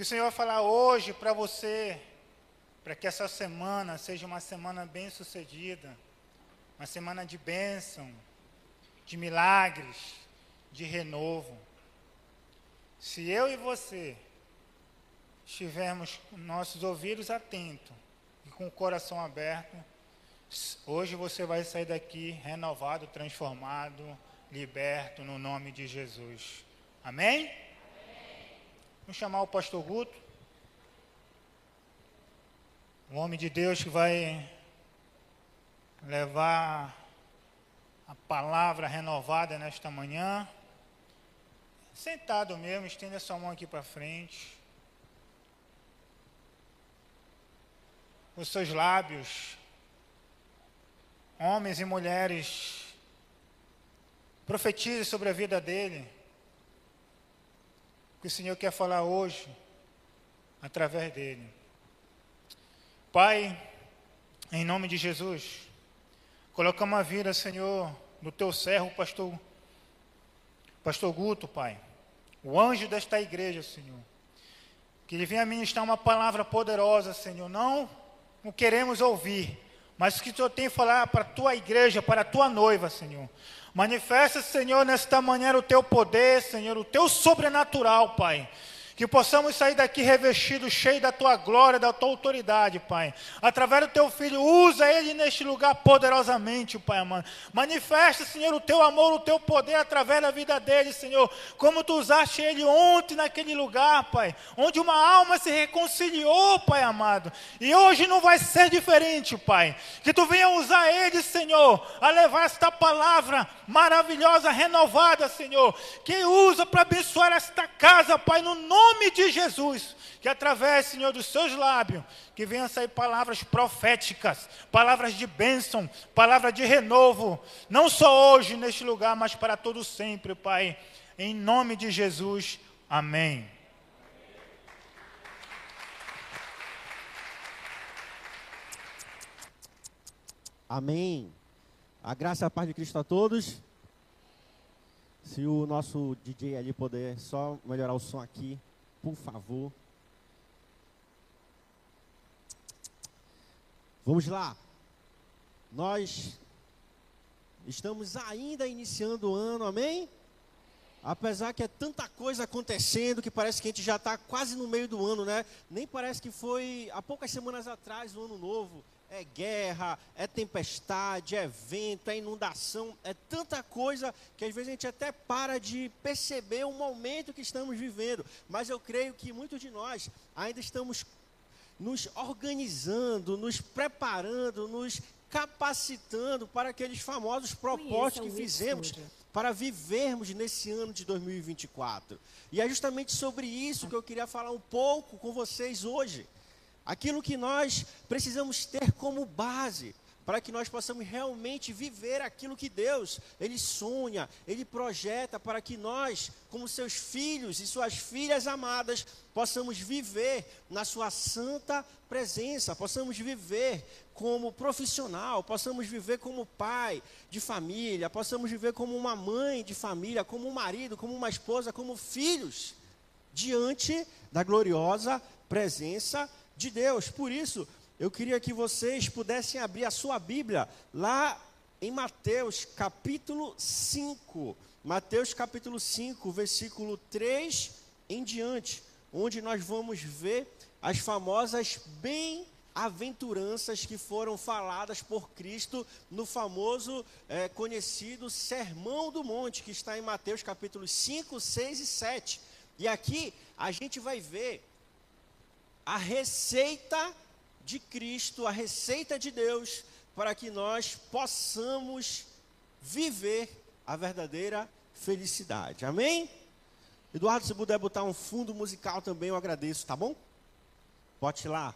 que o Senhor vai falar hoje para você, para que essa semana seja uma semana bem sucedida, uma semana de bênção, de milagres, de renovo. Se eu e você estivermos com nossos ouvidos atentos e com o coração aberto, hoje você vai sair daqui renovado, transformado, liberto no nome de Jesus. Amém? Vamos chamar o pastor Guto. O homem de Deus que vai levar a palavra renovada nesta manhã. Sentado mesmo, estenda sua mão aqui para frente. Os seus lábios, homens e mulheres, profetize sobre a vida dele. Que o Senhor quer falar hoje, através dele. Pai, em nome de Jesus, colocamos a vida, Senhor, do teu servo, pastor, pastor Guto, Pai, o anjo desta igreja, Senhor. Que ele venha ministrar uma palavra poderosa, Senhor. Não o queremos ouvir, mas que o Senhor tem a falar para a tua igreja, para a tua noiva, Senhor. Manifesta, Senhor, nesta manhã o teu poder, Senhor, o teu sobrenatural, Pai. Que possamos sair daqui revestidos, cheios da tua glória, da tua autoridade, Pai. Através do teu filho, usa ele neste lugar poderosamente, Pai amado. Manifesta, Senhor, o teu amor, o teu poder através da vida dele, Senhor. Como tu usaste ele ontem naquele lugar, Pai. Onde uma alma se reconciliou, Pai amado. E hoje não vai ser diferente, Pai. Que tu venha usar ele, Senhor, a levar esta palavra maravilhosa, renovada, Senhor. Que usa para abençoar esta casa, Pai, no nome nome de Jesus, que através, Senhor, dos seus lábios, que venham sair palavras proféticas, palavras de bênção, palavras de renovo, não só hoje neste lugar, mas para todo sempre, Pai. Em nome de Jesus, amém. Amém. A graça e a paz de Cristo a todos. Se o nosso DJ ali puder só melhorar o som aqui por favor. Vamos lá. Nós estamos ainda iniciando o ano, amém? Apesar que é tanta coisa acontecendo que parece que a gente já está quase no meio do ano, né? Nem parece que foi há poucas semanas atrás o ano novo é guerra, é tempestade, é vento, é inundação, é tanta coisa que às vezes a gente até para de perceber o momento que estamos vivendo. Mas eu creio que muitos de nós ainda estamos nos organizando, nos preparando, nos capacitando para aqueles famosos propósitos que fizemos para vivermos nesse ano de 2024. E é justamente sobre isso que eu queria falar um pouco com vocês hoje aquilo que nós precisamos ter como base para que nós possamos realmente viver aquilo que Deus, Ele sonha, Ele projeta para que nós, como seus filhos e suas filhas amadas, possamos viver na Sua santa presença, possamos viver como profissional, possamos viver como pai de família, possamos viver como uma mãe de família, como um marido, como uma esposa, como filhos, diante da gloriosa presença de Deus. Por isso, eu queria que vocês pudessem abrir a sua Bíblia lá em Mateus capítulo 5. Mateus capítulo 5, versículo 3 em diante, onde nós vamos ver as famosas bem-aventuranças que foram faladas por Cristo no famoso, é, conhecido Sermão do Monte, que está em Mateus capítulos 5, 6 e 7. E aqui a gente vai ver a receita de Cristo, a receita de Deus, para que nós possamos viver a verdadeira felicidade. Amém? Eduardo, se puder botar um fundo musical também, eu agradeço, tá bom? Bote lá.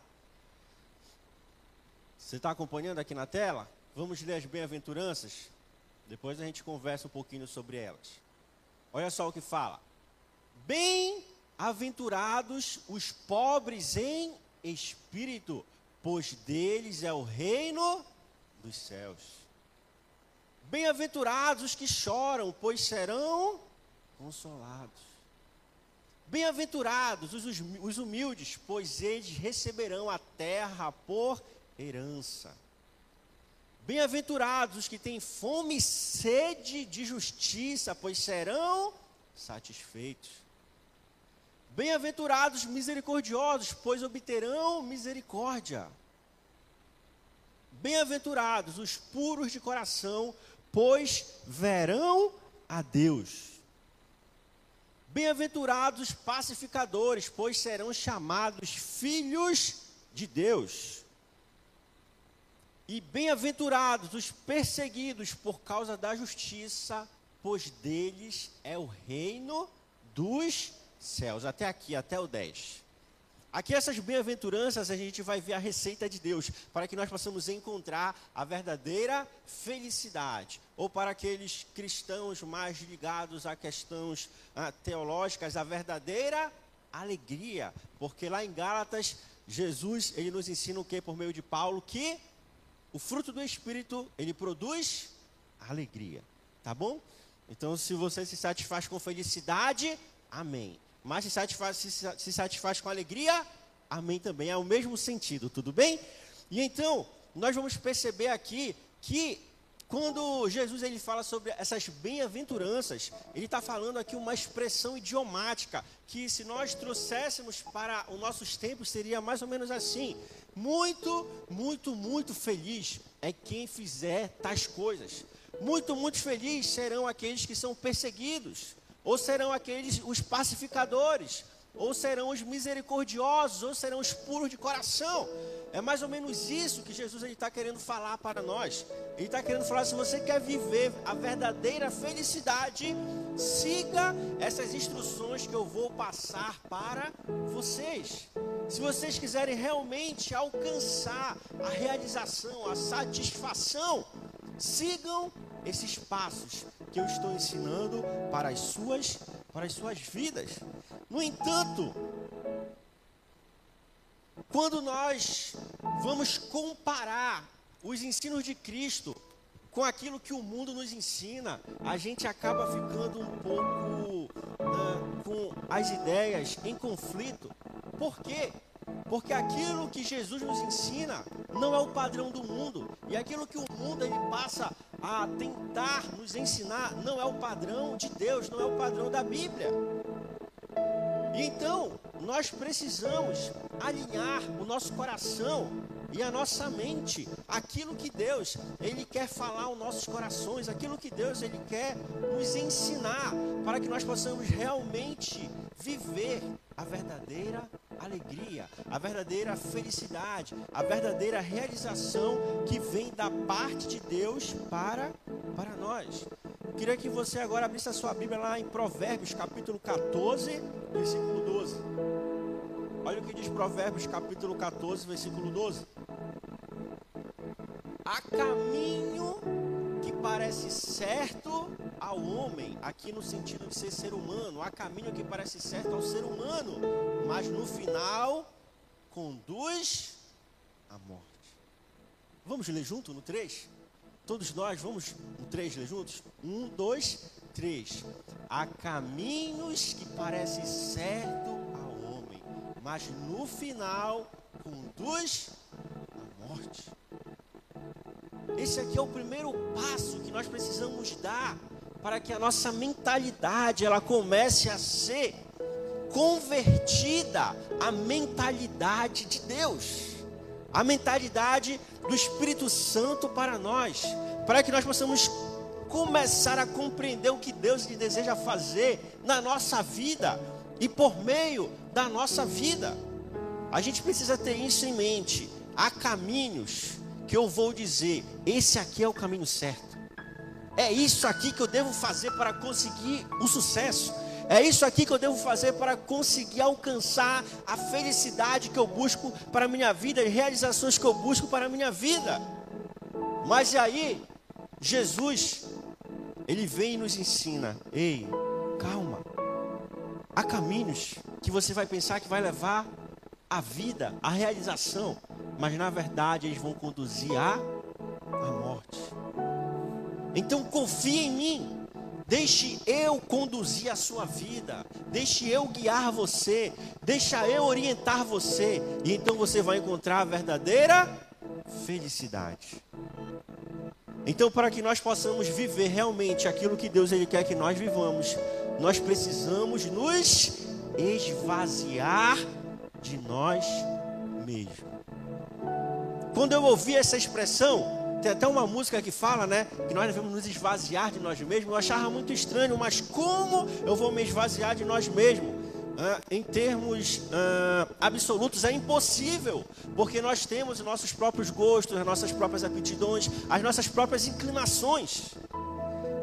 Você está acompanhando aqui na tela? Vamos ler as bem-aventuranças? Depois a gente conversa um pouquinho sobre elas. Olha só o que fala. Bem Aventurados os pobres em espírito, pois deles é o reino dos céus. Bem-aventurados os que choram, pois serão consolados. Bem-aventurados os humildes, pois eles receberão a terra por herança. Bem-aventurados os que têm fome e sede de justiça, pois serão satisfeitos. Bem-aventurados misericordiosos, pois obterão misericórdia. Bem-aventurados os puros de coração, pois verão a Deus. Bem-aventurados os pacificadores, pois serão chamados filhos de Deus. E bem-aventurados os perseguidos por causa da justiça, pois deles é o reino dos céus. Até aqui, até o 10. Aqui essas bem-aventuranças a gente vai ver a receita de Deus para que nós possamos encontrar a verdadeira felicidade. Ou para aqueles cristãos mais ligados a questões ah, teológicas, a verdadeira alegria. Porque lá em Gálatas, Jesus, ele nos ensina o que por meio de Paulo? Que o fruto do Espírito, ele produz alegria, tá bom? Então, se você se satisfaz com felicidade, amém. Mas se satisfaz, se, se satisfaz com alegria, amém também. É o mesmo sentido, tudo bem? E então, nós vamos perceber aqui que quando Jesus ele fala sobre essas bem-aventuranças, ele está falando aqui uma expressão idiomática que, se nós trouxéssemos para os nossos tempos, seria mais ou menos assim: muito, muito, muito feliz é quem fizer tais coisas. Muito, muito felizes serão aqueles que são perseguidos, ou serão aqueles os pacificadores, ou serão os misericordiosos, ou serão os puros de coração. É mais ou menos isso que Jesus está querendo falar para nós. Ele está querendo falar: se você quer viver a verdadeira felicidade, siga essas instruções que eu vou passar para vocês. Se vocês quiserem realmente alcançar a realização, a satisfação, sigam esses passos que eu estou ensinando para as suas, para as suas vidas. No entanto, quando nós vamos comparar os ensinos de Cristo com aquilo que o mundo nos ensina, a gente acaba ficando um pouco uh, com as ideias em conflito. Por quê? Porque aquilo que Jesus nos ensina não é o padrão do mundo. E aquilo que o mundo ele passa a tentar nos ensinar não é o padrão de Deus, não é o padrão da Bíblia. Então, nós precisamos alinhar o nosso coração e a nossa mente, aquilo que Deus ele quer falar aos nossos corações, aquilo que Deus ele quer nos ensinar, para que nós possamos realmente viver a verdadeira alegria, a verdadeira felicidade, a verdadeira realização que vem da parte de Deus para para nós. Queria que você agora abrisse a sua Bíblia lá em Provérbios, capítulo 14, versículo 12. Olha o que diz Provérbios, capítulo 14, versículo 12. Há caminho parece certo ao homem, aqui no sentido de ser ser humano, há caminho que parece certo ao ser humano, mas no final conduz à morte. Vamos ler junto no 3? Todos nós vamos no 3 ler juntos? Um, dois, três. Há caminhos que parecem certo ao homem, mas no final conduz à morte. Esse aqui é o primeiro passo que nós precisamos dar para que a nossa mentalidade ela comece a ser convertida à mentalidade de Deus, a mentalidade do Espírito Santo para nós, para que nós possamos começar a compreender o que Deus deseja fazer na nossa vida e por meio da nossa vida. A gente precisa ter isso em mente. Há caminhos que eu vou dizer, esse aqui é o caminho certo. É isso aqui que eu devo fazer para conseguir o sucesso. É isso aqui que eu devo fazer para conseguir alcançar a felicidade que eu busco para a minha vida e realizações que eu busco para a minha vida. Mas e aí, Jesus, ele vem e nos ensina: ei, calma. Há caminhos que você vai pensar que vai levar a vida, a realização, mas na verdade eles vão conduzir à, morte. Então confie em mim. Deixe eu conduzir a sua vida. Deixe eu guiar você. Deixa eu orientar você. E então você vai encontrar a verdadeira felicidade. Então, para que nós possamos viver realmente aquilo que Deus ele quer que nós vivamos, nós precisamos nos esvaziar de nós mesmos. Quando eu ouvi essa expressão, tem até uma música que fala, né? Que nós devemos nos esvaziar de nós mesmos. Eu achava muito estranho, mas como eu vou me esvaziar de nós mesmos? Ah, em termos ah, absolutos, é impossível, porque nós temos os nossos próprios gostos, as nossas próprias aptidões, as nossas próprias inclinações.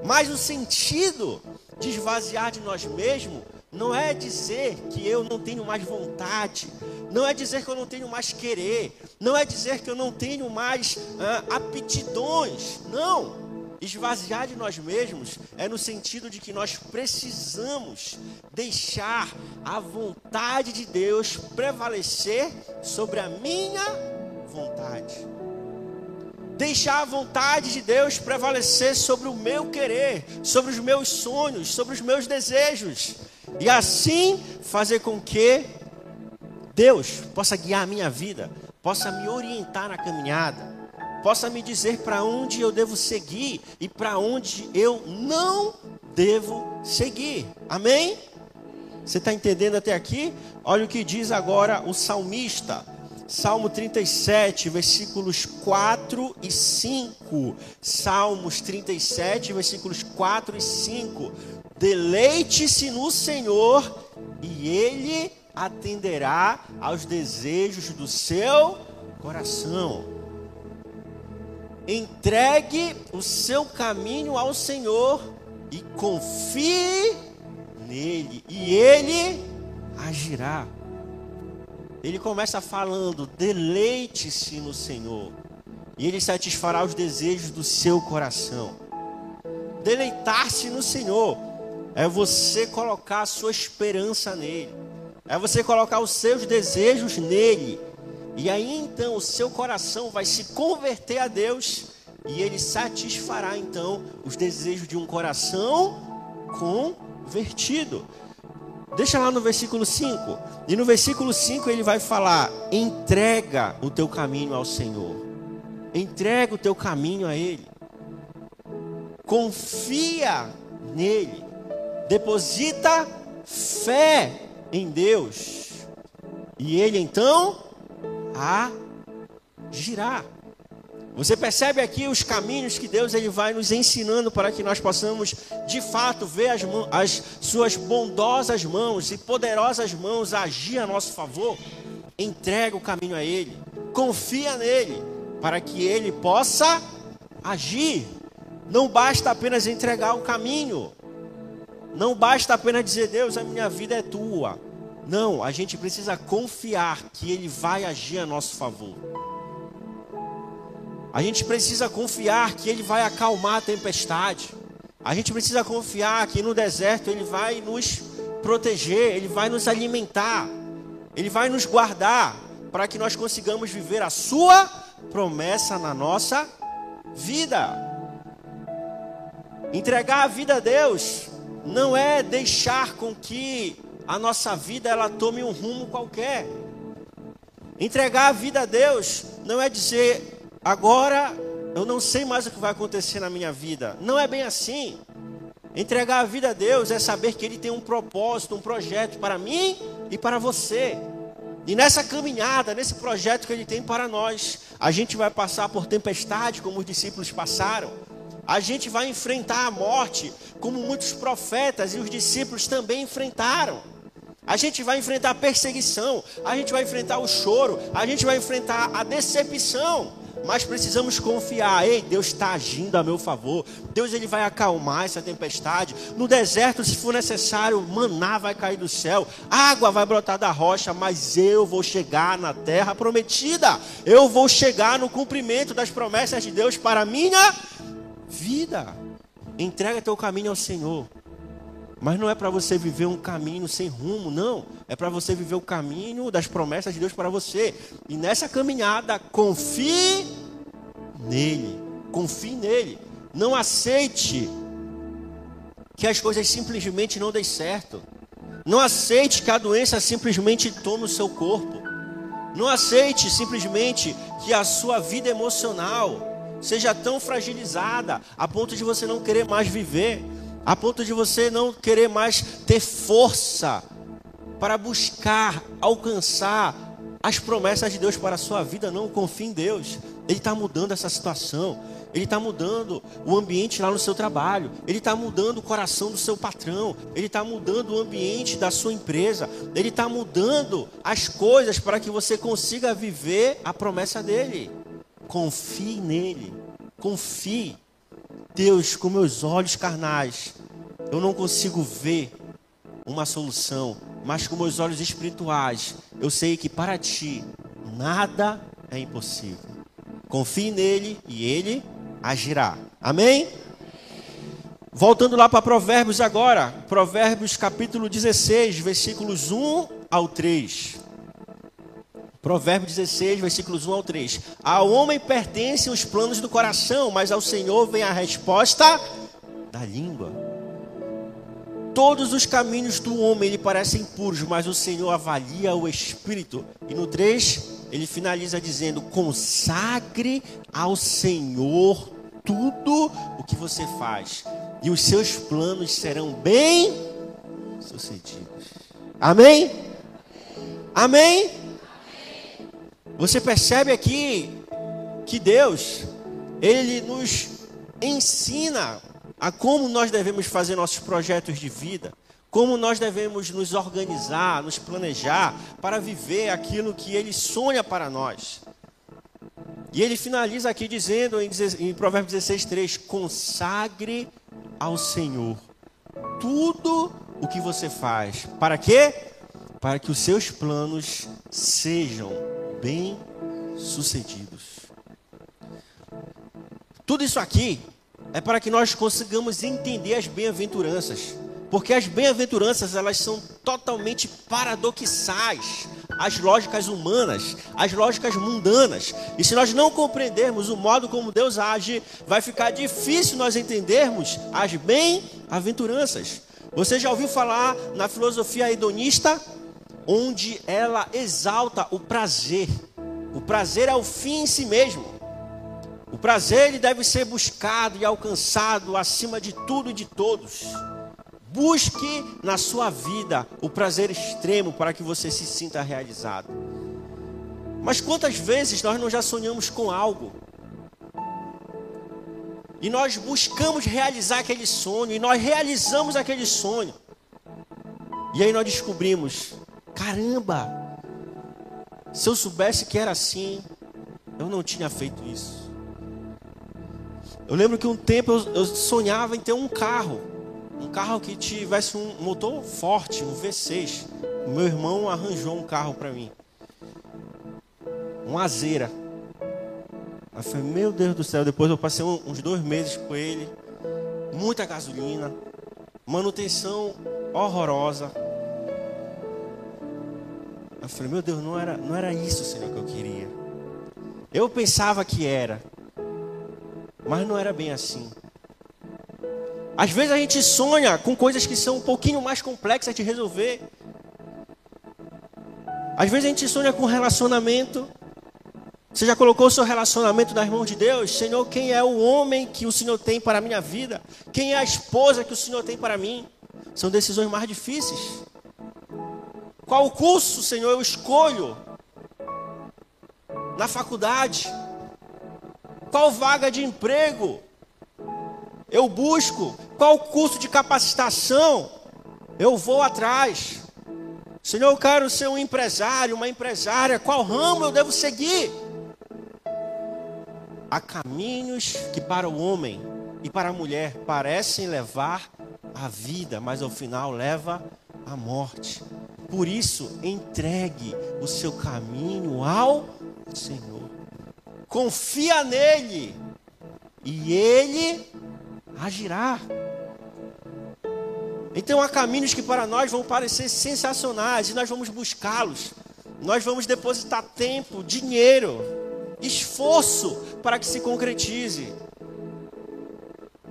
Mas o sentido de esvaziar de nós mesmos não é dizer que eu não tenho mais vontade, não é dizer que eu não tenho mais querer, não é dizer que eu não tenho mais ah, aptidões, não. Esvaziar de nós mesmos é no sentido de que nós precisamos deixar a vontade de Deus prevalecer sobre a minha vontade. Deixar a vontade de Deus prevalecer sobre o meu querer, sobre os meus sonhos, sobre os meus desejos. E assim fazer com que Deus possa guiar a minha vida, possa me orientar na caminhada, possa me dizer para onde eu devo seguir e para onde eu não devo seguir. Amém? Você está entendendo até aqui? Olha o que diz agora o salmista. Salmo 37, versículos 4 e 5. Salmos 37, versículos 4 e 5. Deleite-se no Senhor e Ele atenderá aos desejos do seu coração. Entregue o seu caminho ao Senhor e confie nele, e ele agirá. Ele começa falando: deleite-se no Senhor, e ele satisfará os desejos do seu coração. Deleitar-se no Senhor é você colocar a sua esperança nele. É você colocar os seus desejos nele. E aí então o seu coração vai se converter a Deus e ele satisfará então os desejos de um coração convertido. Deixa lá no versículo 5. E no versículo 5 ele vai falar: entrega o teu caminho ao Senhor. Entrega o teu caminho a Ele. Confia nele. Deposita fé em Deus. E ele então agirá. Você percebe aqui os caminhos que Deus ele vai nos ensinando para que nós possamos de fato ver as, mãos, as suas bondosas mãos e poderosas mãos agir a nosso favor. Entrega o caminho a Ele, confia nele, para que Ele possa agir. Não basta apenas entregar o caminho, não basta apenas dizer, Deus, a minha vida é tua. Não, a gente precisa confiar que Ele vai agir a nosso favor. A gente precisa confiar que Ele vai acalmar a tempestade. A gente precisa confiar que no deserto Ele vai nos proteger, Ele vai nos alimentar, Ele vai nos guardar, para que nós consigamos viver a Sua promessa na nossa vida. Entregar a vida a Deus não é deixar com que a nossa vida ela tome um rumo qualquer. Entregar a vida a Deus não é dizer agora eu não sei mais o que vai acontecer na minha vida. Não é bem assim. Entregar a vida a Deus é saber que Ele tem um propósito, um projeto para mim e para você. E nessa caminhada, nesse projeto que Ele tem para nós, a gente vai passar por tempestade, como os discípulos passaram. A gente vai enfrentar a morte, como muitos profetas e os discípulos também enfrentaram. A gente vai enfrentar a perseguição, a gente vai enfrentar o choro, a gente vai enfrentar a decepção. Mas precisamos confiar, ei, Deus está agindo a meu favor. Deus ele vai acalmar essa tempestade. No deserto, se for necessário, maná vai cair do céu, água vai brotar da rocha, mas eu vou chegar na terra prometida. Eu vou chegar no cumprimento das promessas de Deus para minha vida. Entrega teu caminho ao Senhor. Mas não é para você viver um caminho sem rumo, não. É para você viver o caminho das promessas de Deus para você. E nessa caminhada, confie nele. Confie nele. Não aceite que as coisas simplesmente não dêem certo. Não aceite que a doença simplesmente tome o seu corpo. Não aceite simplesmente que a sua vida emocional seja tão fragilizada a ponto de você não querer mais viver, a ponto de você não querer mais ter força para buscar alcançar as promessas de Deus para a sua vida. Não confie em Deus, Ele está mudando essa situação. Ele está mudando o ambiente lá no seu trabalho, Ele está mudando o coração do seu patrão, Ele está mudando o ambiente da sua empresa, Ele está mudando as coisas para que você consiga viver a promessa dele. Confie nele, confie. Deus, com meus olhos carnais, eu não consigo ver uma solução, mas com meus olhos espirituais, eu sei que para ti nada é impossível. Confie nele e ele agirá. Amém? Voltando lá para Provérbios agora, Provérbios capítulo 16, versículos 1 ao 3. Provérbios 16, versículos 1 ao 3. Ao homem pertencem os planos do coração, mas ao Senhor vem a resposta da língua. Todos os caminhos do homem lhe parecem puros, mas o Senhor avalia o espírito. E no 3, ele finaliza dizendo: consagre ao Senhor tudo o que você faz, e os seus planos serão bem sucedidos. Amém? Amém? Você percebe aqui que Deus, Ele nos ensina a como nós devemos fazer nossos projetos de vida, como nós devemos nos organizar, nos planejar para viver aquilo que Ele sonha para nós. E ele finaliza aqui dizendo em Provérbios 16, 3: consagre ao Senhor tudo o que você faz. Para quê? Para que os seus planos sejam bem sucedidos. Tudo isso aqui é para que nós consigamos entender as bem-aventuranças. Porque as bem-aventuranças, elas são totalmente paradoxais às lógicas humanas, às lógicas mundanas. E se nós não compreendermos o modo como Deus age, vai ficar difícil nós entendermos as bem-aventuranças. Você já ouviu falar na filosofia hedonista, onde ela exalta o prazer. O prazer é o fim em si mesmo. O prazer ele deve ser buscado e alcançado acima de tudo e de todos. Busque na sua vida o prazer extremo para que você se sinta realizado. Mas quantas vezes nós não já sonhamos com algo? E nós buscamos realizar aquele sonho, e nós realizamos aquele sonho. E aí nós descobrimos: caramba, se eu soubesse que era assim, eu não tinha feito isso. Eu lembro que um tempo eu, sonhava em ter um carro um carro que tivesse um motor forte, um V6. Meu irmão arranjou um carro para mim. Um Azeira. Eu falei, meu Deus do céu, depois eu passei uns dois meses com ele. Muita gasolina. Manutenção horrorosa. Eu falei, meu Deus, não era, não era isso, Senhor, que eu queria. Eu pensava que era. Mas não era bem assim. Às vezes a gente sonha com coisas que são um pouquinho mais complexas de resolver. Às vezes a gente sonha com relacionamento. Você já colocou o seu relacionamento nas mãos de Deus? Senhor, quem é o homem que o Senhor tem para a minha vida? Quem é a esposa que o Senhor tem para mim? São decisões mais difíceis. Qual curso, Senhor, eu escolho? Na faculdade? Qual vaga de emprego? eu busco, qual curso de capacitação eu vou atrás. Senhor, eu quero ser um empresário, uma empresária, qual ramo eu devo seguir? Há caminhos que para o homem e para a mulher parecem levar à vida, mas ao final leva à morte. Por isso, entregue o seu caminho ao Senhor. Confia nele e ele agirá. Então há caminhos que para nós vão parecer sensacionais e nós vamos buscá-los. Nós vamos depositar tempo, dinheiro, esforço para que se concretize.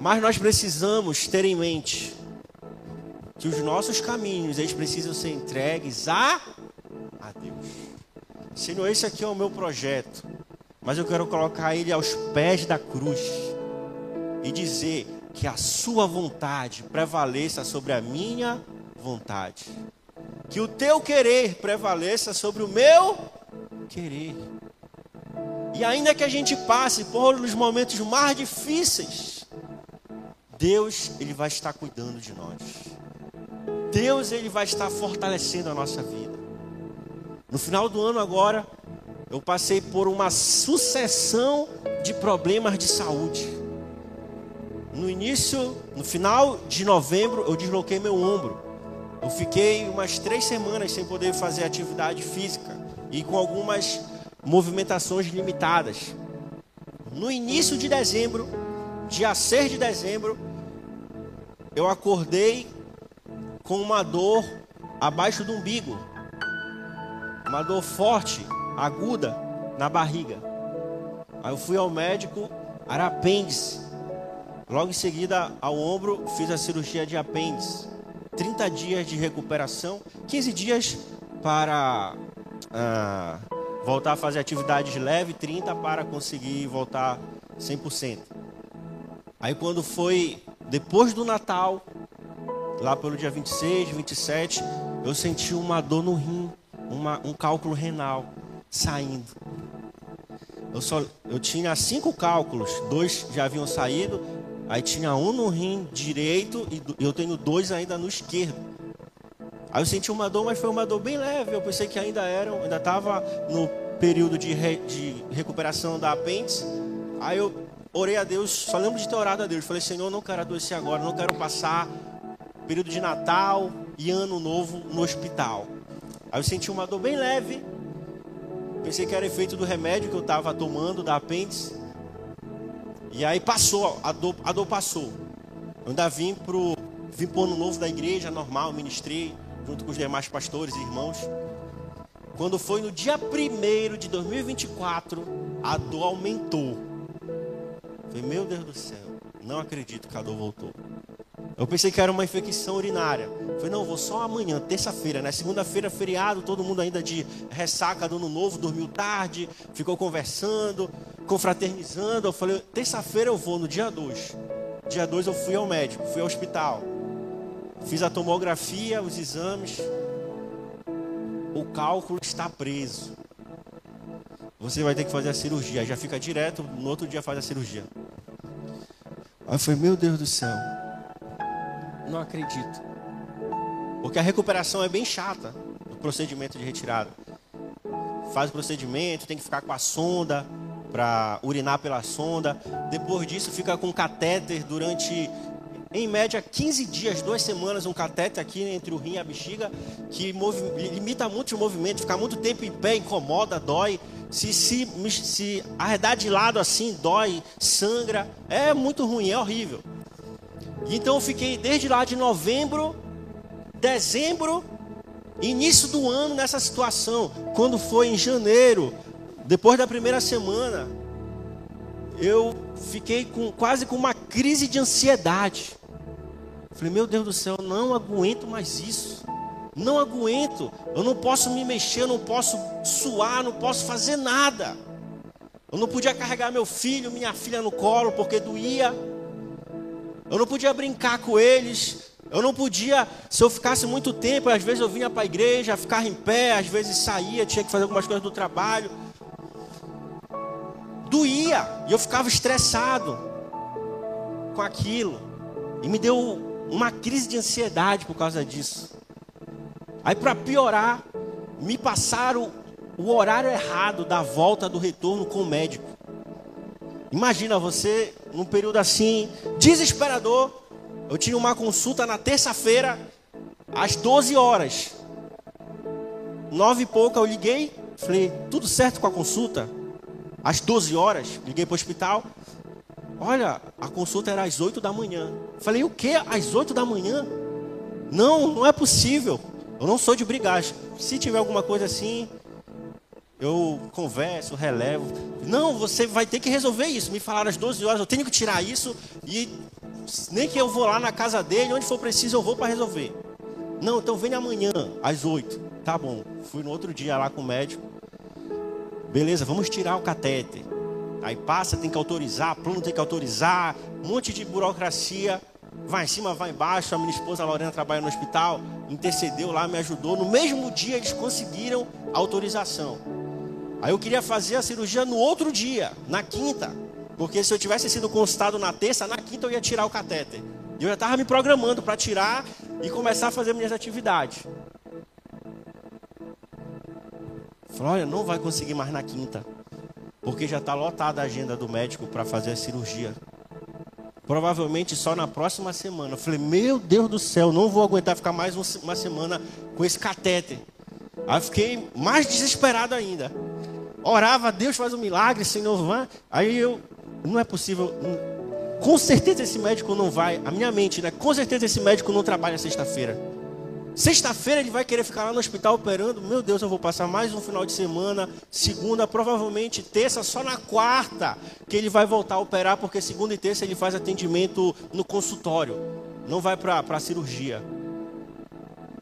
Mas nós precisamos ter em mente que os nossos caminhos eles precisam ser entregues a, a Deus. Senhor, esse aqui é o meu projeto, mas eu quero colocar ele aos pés da cruz e dizer que a sua vontade prevaleça sobre a minha vontade. Que o teu querer prevaleça sobre o meu querer. E ainda que a gente passe por os momentos mais difíceis, Deus, ele vai estar cuidando de nós. Deus, ele vai estar fortalecendo a nossa vida. No final do ano agora, eu passei por uma sucessão de problemas de saúde. No início, no final de novembro, eu desloquei meu ombro. Eu fiquei umas três semanas sem poder fazer atividade física e com algumas movimentações limitadas. No início de dezembro, dia 6 de dezembro, eu acordei com uma dor abaixo do umbigo, uma dor forte, aguda na barriga. Aí eu fui ao médico, era apêndice. Logo em seguida, ao ombro, fiz a cirurgia de apêndice. 30 dias de recuperação, 15 dias para ah, voltar a fazer atividades leves, 30 para conseguir voltar 100%. Aí quando foi depois do Natal, lá pelo dia 26, 27, eu senti uma dor no rim, uma, um cálculo renal saindo. Eu, só, eu tinha cinco cálculos, dois já haviam saído, aí tinha um no rim direito e eu tenho dois ainda no esquerdo. Aí eu senti uma dor, mas foi uma dor bem leve. Eu pensei que ainda era, ainda estava no período de, re, de recuperação da apêndice. Aí eu orei a Deus, só lembro de ter orado a Deus. Falei, Senhor, não quero adoecer agora, não quero passar período de Natal e Ano Novo no hospital. Aí eu senti uma dor bem leve. Pensei que era efeito do remédio que eu estava tomando da apêndice. E aí passou, a dor, a dor passou. Eu ainda vim pro vim pro ano novo da igreja, normal, ministrei junto com os demais pastores e irmãos. Quando foi no dia 1 de 2024, a dor aumentou. Falei, meu Deus do céu, não acredito que a dor voltou. Eu pensei que era uma infecção urinária. Falei, não, vou só amanhã, terça-feira, né? Segunda-feira, feriado, todo mundo ainda de ressaca do ano novo, dormiu tarde, ficou conversando, confraternizando. Eu falei, terça-feira eu vou, no dia 2. Dia 2 eu fui ao médico, fui ao hospital. Fiz a tomografia, os exames. O cálculo está preso. Você vai ter que fazer a cirurgia. Já fica direto, no outro dia faz a cirurgia. Aí falei, meu Deus do céu. Não acredito. Porque a recuperação é bem chata. O procedimento de retirada. Faz o procedimento, tem que ficar com a sonda para urinar pela sonda. Depois disso, fica com catéter durante em média 15 dias, duas semanas, um catéter aqui entre o rim e a bexiga, que limita muito o movimento, ficar muito tempo em pé incomoda, dói. Se, se, se arredar de lado assim, dói, sangra, é muito ruim, é horrível. Então eu fiquei desde lá de novembro, dezembro, início do ano nessa situação. Quando foi em janeiro, depois da primeira semana, eu fiquei com, quase com uma crise de ansiedade. Falei, meu Deus do céu, não aguento mais isso. Não aguento. Eu não posso me mexer, eu não posso suar, não posso fazer nada. Eu não podia carregar meu filho, minha filha no colo porque doía. Eu não podia brincar com eles. Eu não podia, se eu ficasse muito tempo, às vezes eu vinha para a igreja, ficava em pé, às vezes saía, tinha que fazer algumas coisas do trabalho. Doía, e eu ficava estressado com aquilo. E me deu uma crise de ansiedade por causa disso. Aí, para piorar, me passaram o horário errado da volta do retorno com o médico. Imagina você, num período assim, desesperador. Eu tinha uma consulta na terça-feira, às 12 horas. Nove e pouca eu liguei, falei, tudo certo com a consulta? Às 12 horas, liguei para o hospital. Olha, a consulta era às 8 da manhã. Falei, o que? Às 8 da manhã? Não, não é possível. Eu não sou de brigar. Se tiver alguma coisa assim, eu converso, relevo. Não, você vai ter que resolver isso. Me falaram às 12 horas, eu tenho que tirar isso. E nem que eu vou lá na casa dele, onde for preciso, eu vou para resolver. Não, então vem amanhã, às 8. Tá bom. Fui no outro dia lá com o médico. Beleza, vamos tirar o catéter. Aí passa, tem que autorizar, plano tem que autorizar, um monte de burocracia. Vai em cima, vai embaixo. A minha esposa a Lorena trabalha no hospital, intercedeu lá, me ajudou. No mesmo dia eles conseguiram a autorização. Aí eu queria fazer a cirurgia no outro dia, na quinta. Porque se eu tivesse sido consultado na terça, na quinta eu ia tirar o catéter. E eu já estava me programando para tirar e começar a fazer minhas atividades. Olha, não vai conseguir mais na quinta. Porque já está lotada a agenda do médico para fazer a cirurgia. Provavelmente só na próxima semana. Eu falei, meu Deus do céu, não vou aguentar ficar mais uma semana com esse catéter. Aí fiquei mais desesperado ainda. Orava, Deus faz um milagre, Senhor, vai. Aí eu, não é possível. Com certeza esse médico não vai. A minha mente, né? Com certeza esse médico não trabalha sexta-feira. Sexta-feira ele vai querer ficar lá no hospital operando. Meu Deus, eu vou passar mais um final de semana. Segunda, provavelmente terça, só na quarta que ele vai voltar a operar, porque segunda e terça ele faz atendimento no consultório. Não vai para a cirurgia.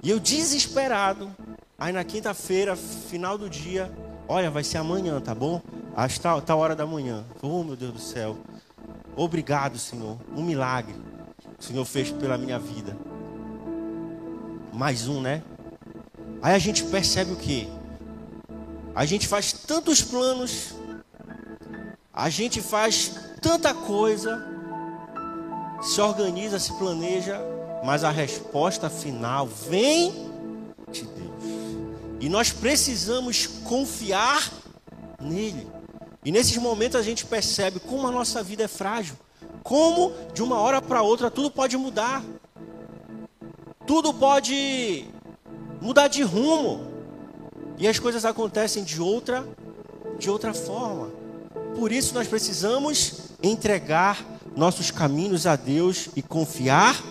E eu desesperado. Aí na quinta-feira, final do dia, olha, vai ser amanhã, tá bom? Às tal, tal hora da manhã. Oh, meu Deus do céu. Obrigado, Senhor. Um milagre. O Senhor fez pela minha vida. Mais um, né? Aí a gente percebe o que? A gente faz tantos planos, a gente faz tanta coisa, se organiza, se planeja, mas a resposta final vem de Deus. E nós precisamos confiar nele. E nesses momentos a gente percebe como a nossa vida é frágil. Como de uma hora para outra tudo pode mudar tudo pode mudar de rumo. E as coisas acontecem de outra de outra forma. Por isso nós precisamos entregar nossos caminhos a Deus e confiar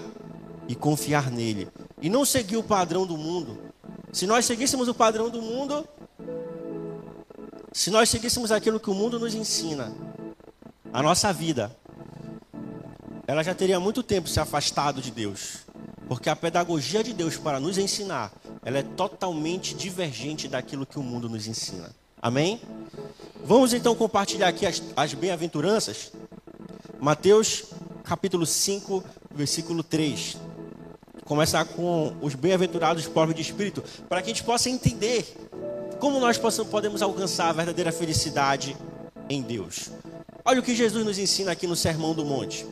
e confiar nele. E não seguir o padrão do mundo. Se nós seguíssemos o padrão do mundo, se nós seguíssemos aquilo que o mundo nos ensina, a nossa vida, ela já teria muito tempo se afastado de Deus. Porque a pedagogia de Deus para nos ensinar, ela é totalmente divergente daquilo que o mundo nos ensina. Amém? Vamos então compartilhar aqui as, as bem-aventuranças. Mateus capítulo 5, versículo 3. Começar com os bem-aventurados pobres de espírito, para que a gente possa entender como nós podemos alcançar a verdadeira felicidade em Deus. Olha o que Jesus nos ensina aqui no Sermão do Monte.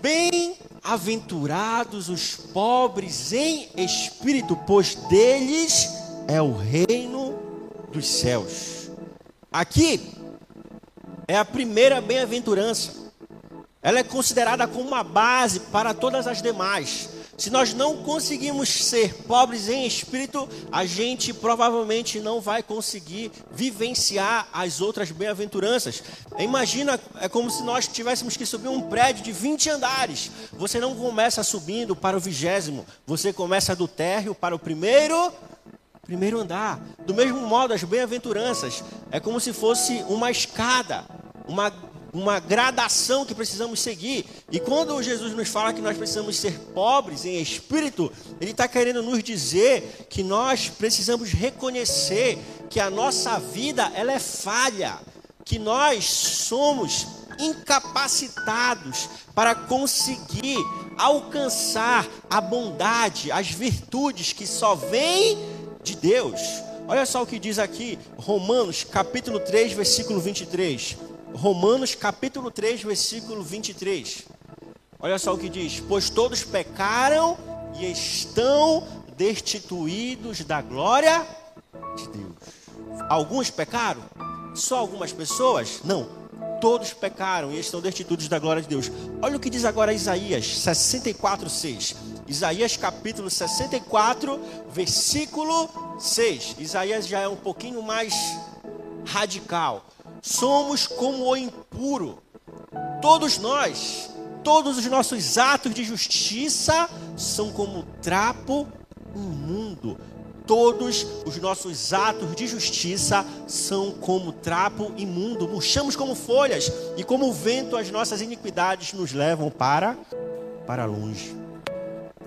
Bem Aventurados os pobres em espírito, pois deles é o reino dos céus. Aqui é a primeira bem-aventurança. Ela é considerada como uma base para todas as demais. Se nós não conseguimos ser pobres em espírito, a gente provavelmente não vai conseguir vivenciar as outras bem-aventuranças. Imagina, é como se nós tivéssemos que subir um prédio de 20 andares. Você não começa subindo para o vigésimo, você começa do térreo para o primeiro primeiro andar. Do mesmo modo, as bem-aventuranças é como se fosse uma escada, uma uma gradação que precisamos seguir. E quando Jesus nos fala que nós precisamos ser pobres em espírito, Ele está querendo nos dizer que nós precisamos reconhecer que a nossa vida ela é falha, que nós somos incapacitados para conseguir alcançar a bondade, as virtudes que só vêm de Deus. Olha só o que diz aqui, Romanos capítulo 3, versículo 23. Romanos capítulo 3, versículo 23. Olha só o que diz: Pois todos pecaram e estão destituídos da glória de Deus. Alguns pecaram? Só algumas pessoas? Não. Todos pecaram e estão destituídos da glória de Deus. Olha o que diz agora Isaías 64, 6. Isaías capítulo 64, versículo 6. Isaías já é um pouquinho mais radical somos como o impuro. Todos nós, todos os nossos atos de justiça são como trapo imundo. Todos os nossos atos de justiça são como trapo imundo. Murchamos como folhas e como o vento as nossas iniquidades nos levam para para longe.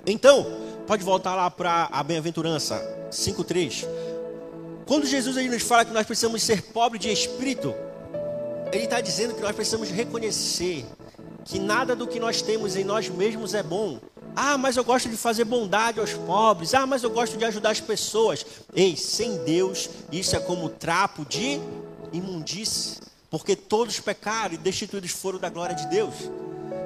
Então, Pode voltar lá para a bem-aventurança 5:3. Quando Jesus aí nos fala que nós precisamos ser pobres de espírito, ele está dizendo que nós precisamos reconhecer que nada do que nós temos em nós mesmos é bom. Ah, mas eu gosto de fazer bondade aos pobres. Ah, mas eu gosto de ajudar as pessoas. Ei, sem Deus, isso é como trapo de imundície. Porque todos pecaram e destituídos foram da glória de Deus.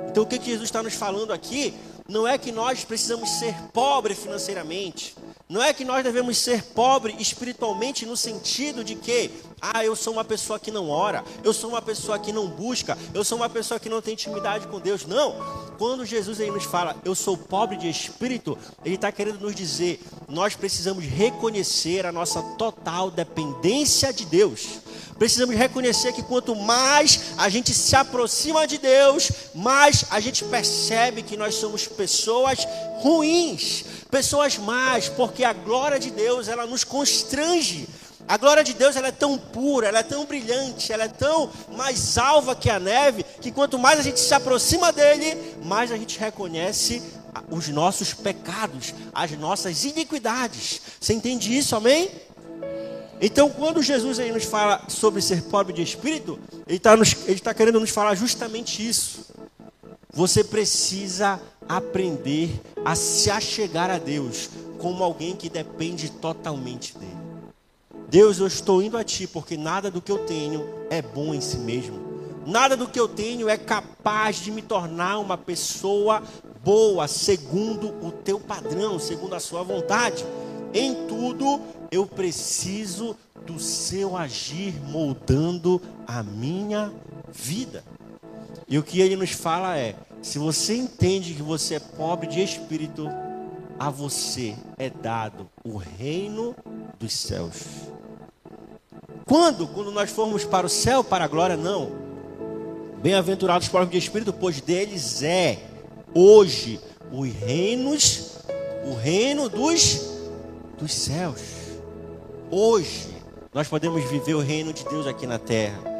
Então o que Jesus está nos falando aqui não é que nós precisamos ser pobres financeiramente. Não é que nós devemos ser pobres espiritualmente no sentido de que, ah, eu sou uma pessoa que não ora, eu sou uma pessoa que não busca, eu sou uma pessoa que não tem intimidade com Deus. Não. Quando Jesus aí nos fala, eu sou pobre de espírito, ele está querendo nos dizer, nós precisamos reconhecer a nossa total dependência de Deus. Precisamos reconhecer que quanto mais a gente se aproxima de Deus, mais a gente percebe que nós somos pessoas ruins, pessoas más, porque a glória de Deus ela nos constrange. A glória de Deus ela é tão pura, ela é tão brilhante, ela é tão mais alva que a neve, que quanto mais a gente se aproxima dele, mais a gente reconhece os nossos pecados, as nossas iniquidades. Você entende isso, amém? Então, quando Jesus aí nos fala sobre ser pobre de espírito, ele está tá querendo nos falar justamente isso. Você precisa aprender a se achegar a Deus como alguém que depende totalmente dele. Deus, eu estou indo a ti porque nada do que eu tenho é bom em si mesmo. Nada do que eu tenho é capaz de me tornar uma pessoa boa, segundo o teu padrão, segundo a sua vontade. Em tudo eu preciso do seu agir moldando a minha vida. E o que ele nos fala é: se você entende que você é pobre de espírito, a você é dado o reino dos céus. Quando? Quando nós formos para o céu, para a glória, não. Bem-aventurados os pobres de espírito, pois deles é hoje os reinos, o reino dos, dos céus. Hoje, nós podemos viver o reino de Deus aqui na terra,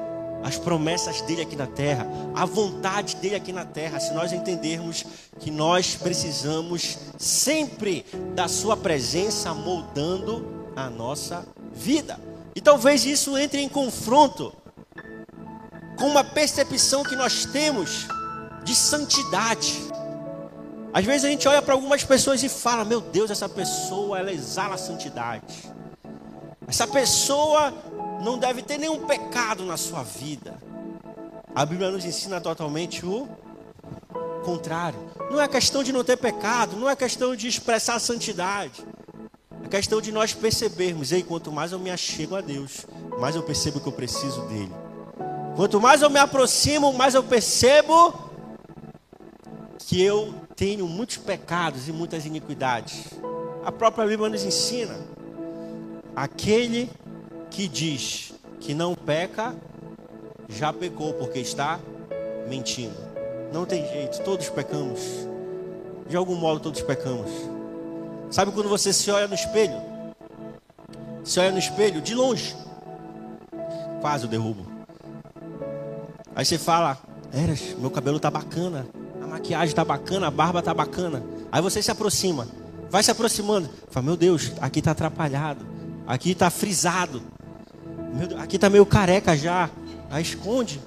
as promessas dele aqui na terra, a vontade dele aqui na terra, se nós entendermos que nós precisamos sempre da sua presença moldando a nossa vida. E talvez isso entre em confronto com uma percepção que nós temos de santidade. Às vezes a gente olha para algumas pessoas e fala: Meu Deus, essa pessoa ela exala a santidade. Essa pessoa não deve ter nenhum pecado na sua vida. A Bíblia nos ensina totalmente o contrário. Não é questão de não ter pecado, não é questão de expressar santidade. É questão de nós percebermos, ei, quanto mais eu me achego a Deus, mais eu percebo que eu preciso dele. Quanto mais eu me aproximo, mais eu percebo que eu tenho muitos pecados e muitas iniquidades. A própria Bíblia nos ensina. Aquele que diz que não peca, já pecou, porque está mentindo. Não tem jeito, todos pecamos. De algum modo, todos pecamos. Sabe quando você se olha no espelho? Se olha no espelho de longe, quase o derrubo. Aí você fala: Eras, meu cabelo tá bacana, a maquiagem tá bacana, a barba tá bacana. Aí você se aproxima, vai se aproximando, fala: Meu Deus, aqui tá atrapalhado. Aqui está frisado. Aqui está meio careca já. Aí esconde.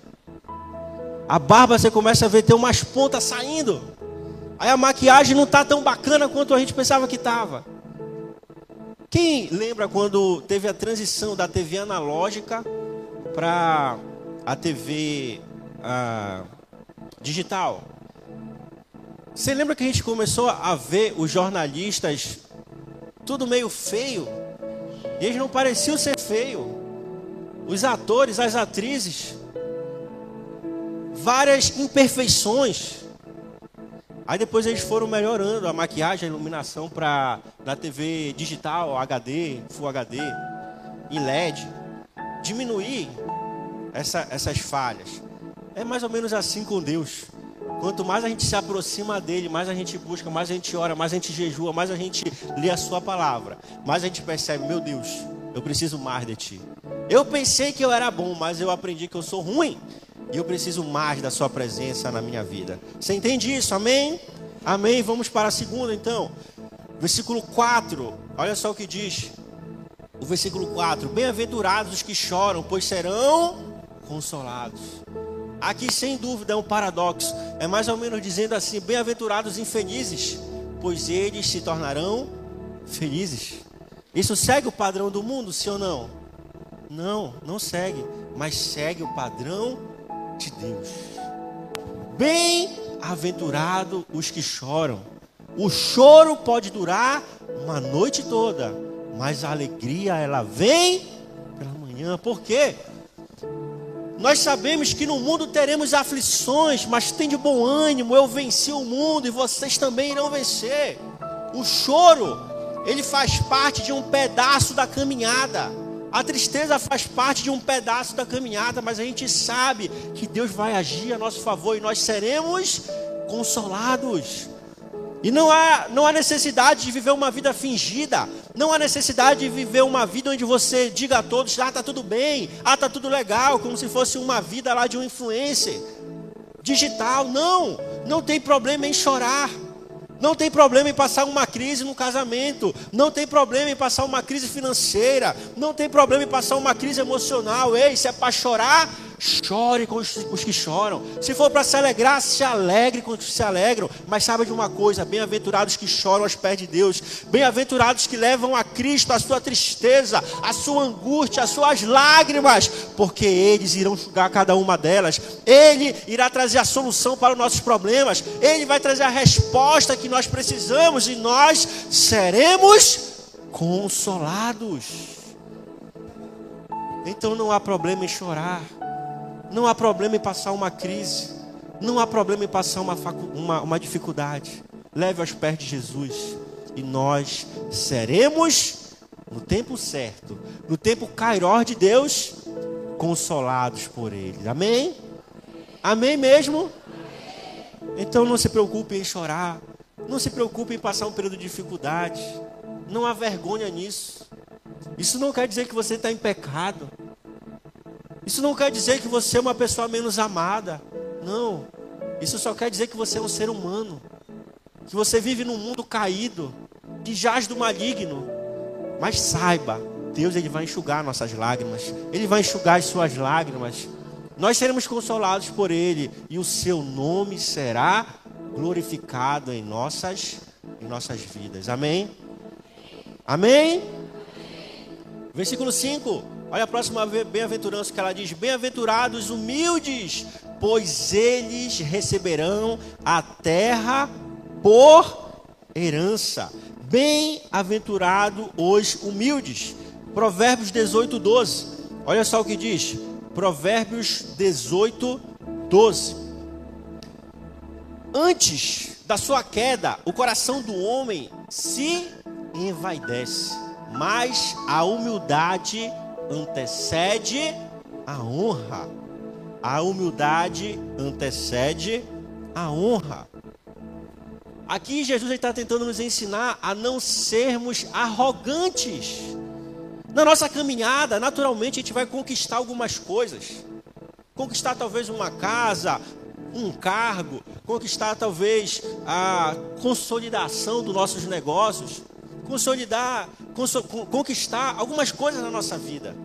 A barba você começa a ver ter umas pontas saindo. Aí a maquiagem não está tão bacana quanto a gente pensava que estava. Quem lembra quando teve a transição da TV analógica para a TV ah, digital? Você lembra que a gente começou a ver os jornalistas tudo meio feio? E eles não pareciam ser feios. Os atores, as atrizes, várias imperfeições. Aí depois eles foram melhorando a maquiagem, a iluminação para na TV digital, HD, Full HD, em LED, diminuir essa, essas falhas. É mais ou menos assim com Deus. Quanto mais a gente se aproxima dele, mais a gente busca, mais a gente ora, mais a gente jejua, mais a gente lê a sua palavra, mais a gente percebe, meu Deus, eu preciso mais de ti. Eu pensei que eu era bom, mas eu aprendi que eu sou ruim. E eu preciso mais da sua presença na minha vida. Você entende isso? Amém? Amém. Vamos para a segunda então. Versículo 4, olha só o que diz. O versículo 4: Bem-aventurados os que choram, pois serão consolados. Aqui, sem dúvida, é um paradoxo. É mais ou menos dizendo assim: Bem-aventurados os infelizes, pois eles se tornarão felizes. Isso segue o padrão do mundo, sim ou não? Não, não segue, mas segue o padrão de Deus. Bem-aventurado os que choram. O choro pode durar uma noite toda, mas a alegria ela vem pela manhã. Por quê? Nós sabemos que no mundo teremos aflições, mas tem de bom ânimo. Eu venci o mundo e vocês também irão vencer. O choro, ele faz parte de um pedaço da caminhada. A tristeza faz parte de um pedaço da caminhada, mas a gente sabe que Deus vai agir a nosso favor e nós seremos consolados. E não há, não há necessidade de viver uma vida fingida. Não há necessidade de viver uma vida onde você diga a todos: ah, tá tudo bem, ah, tá tudo legal, como se fosse uma vida lá de um influencer digital. Não, não tem problema em chorar. Não tem problema em passar uma crise no casamento. Não tem problema em passar uma crise financeira. Não tem problema em passar uma crise emocional. Ei, se é para chorar, chore com os, os que choram. Se for para se alegrar, se alegre com os que se alegram. Mas saiba de uma coisa: bem-aventurados que choram aos pés de Deus. Bem-aventurados que levam a Cristo a sua tristeza, a sua angústia, as suas lágrimas. Porque eles irão enxugar cada uma delas. Ele irá trazer a solução para os nossos problemas. Ele vai trazer a resposta que nós precisamos. E nós seremos consolados. Então não há problema em chorar. Não há problema em passar uma crise. Não há problema em passar uma, uma, uma dificuldade. Leve aos pés de Jesus. E nós seremos, no tempo certo, no tempo cairó de Deus, consolados por Ele. Amém? Amém mesmo? Então não se preocupe em chorar. Não se preocupe em passar um período de dificuldade. Não há vergonha nisso. Isso não quer dizer que você está em pecado. Isso não quer dizer que você é uma pessoa menos amada. Não. Isso só quer dizer que você é um ser humano. Que você vive num mundo caído, que jaz do maligno. Mas saiba, Deus ele vai enxugar nossas lágrimas. Ele vai enxugar as suas lágrimas. Nós seremos consolados por ele e o seu nome será glorificado em nossas em nossas vidas. Amém? Amém? Versículo 5. Olha a próxima bem-aventurança que ela diz: Bem-aventurados humildes, pois eles receberão a terra por herança. Bem-aventurado os humildes. Provérbios 18, 12. Olha só o que diz. Provérbios 18, 12. Antes da sua queda, o coração do homem se envaidece, mas a humildade antecede a honra. A humildade antecede a honra. Aqui Jesus está tentando nos ensinar a não sermos arrogantes. Na nossa caminhada, naturalmente a gente vai conquistar algumas coisas. Conquistar talvez uma casa, um cargo, conquistar talvez a consolidação dos nossos negócios, consolidar conquistar algumas coisas na nossa vida.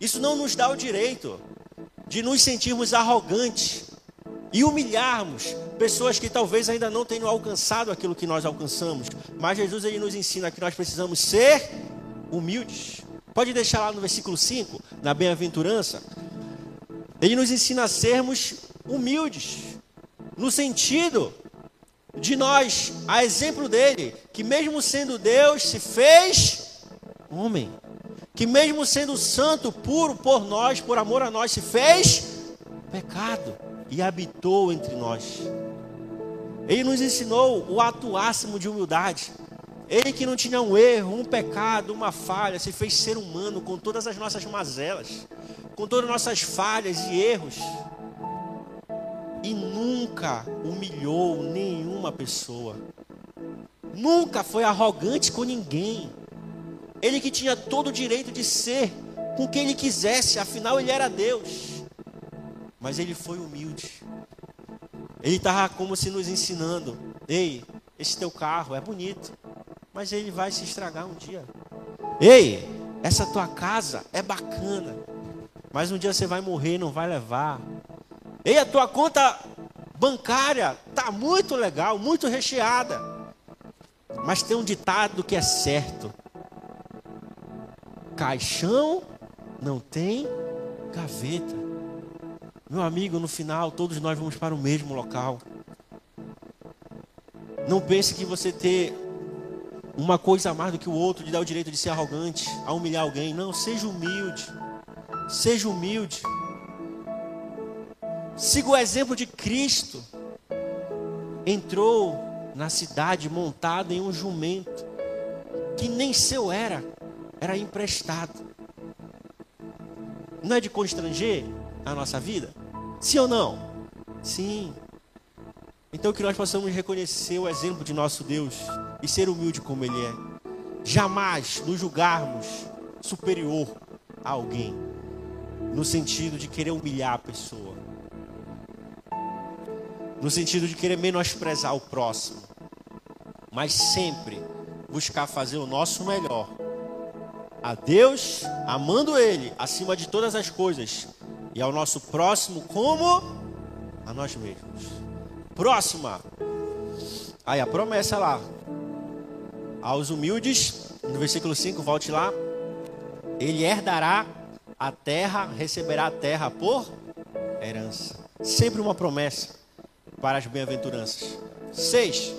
Isso não nos dá o direito de nos sentirmos arrogantes e humilharmos pessoas que talvez ainda não tenham alcançado aquilo que nós alcançamos. Mas Jesus ele nos ensina que nós precisamos ser humildes. Pode deixar lá no versículo 5, na bem-aventurança. Ele nos ensina a sermos humildes, no sentido de nós, a exemplo dele, que mesmo sendo Deus, se fez homem, que mesmo sendo santo, puro por nós, por amor a nós, se fez pecado e habitou entre nós. Ele nos ensinou o ato máximo de humildade. Ele que não tinha um erro, um pecado, uma falha, se fez ser humano com todas as nossas mazelas, com todas as nossas falhas e erros. E nunca humilhou nenhuma pessoa. Nunca foi arrogante com ninguém. Ele que tinha todo o direito de ser com quem ele quisesse, afinal ele era Deus. Mas ele foi humilde. Ele estava como se nos ensinando: Ei, esse teu carro é bonito. mas ele vai se estragar um dia. Ei, essa tua casa é bacana, mas um dia você vai morrer e não vai levar. Ei, a tua conta bancária tá muito legal, muito recheada. Mas tem um ditado que é certo: caixão não tem gaveta. Meu amigo, no final, todos nós vamos para o mesmo local. Não pense que você ter uma coisa a mais do que o outro, de dar o direito de ser arrogante, a humilhar alguém. Não, seja humilde. Seja humilde. Siga o exemplo de Cristo. Entrou na cidade montado em um jumento que nem seu era, era emprestado. Não é de constranger a nossa vida? Sim ou não? Sim. Então que nós possamos reconhecer o exemplo de nosso Deus e ser humilde como Ele é. Jamais nos julgarmos superior a alguém, no sentido de querer humilhar a pessoa, no sentido de querer menosprezar o próximo, mas sempre buscar fazer o nosso melhor. A Deus, amando Ele acima de todas as coisas, e ao nosso próximo como a nós mesmos. Próxima. Aí a promessa lá. Aos humildes, no versículo 5, volte lá. Ele herdará a terra, receberá a terra por herança. Sempre uma promessa para as bem-aventuranças. 6.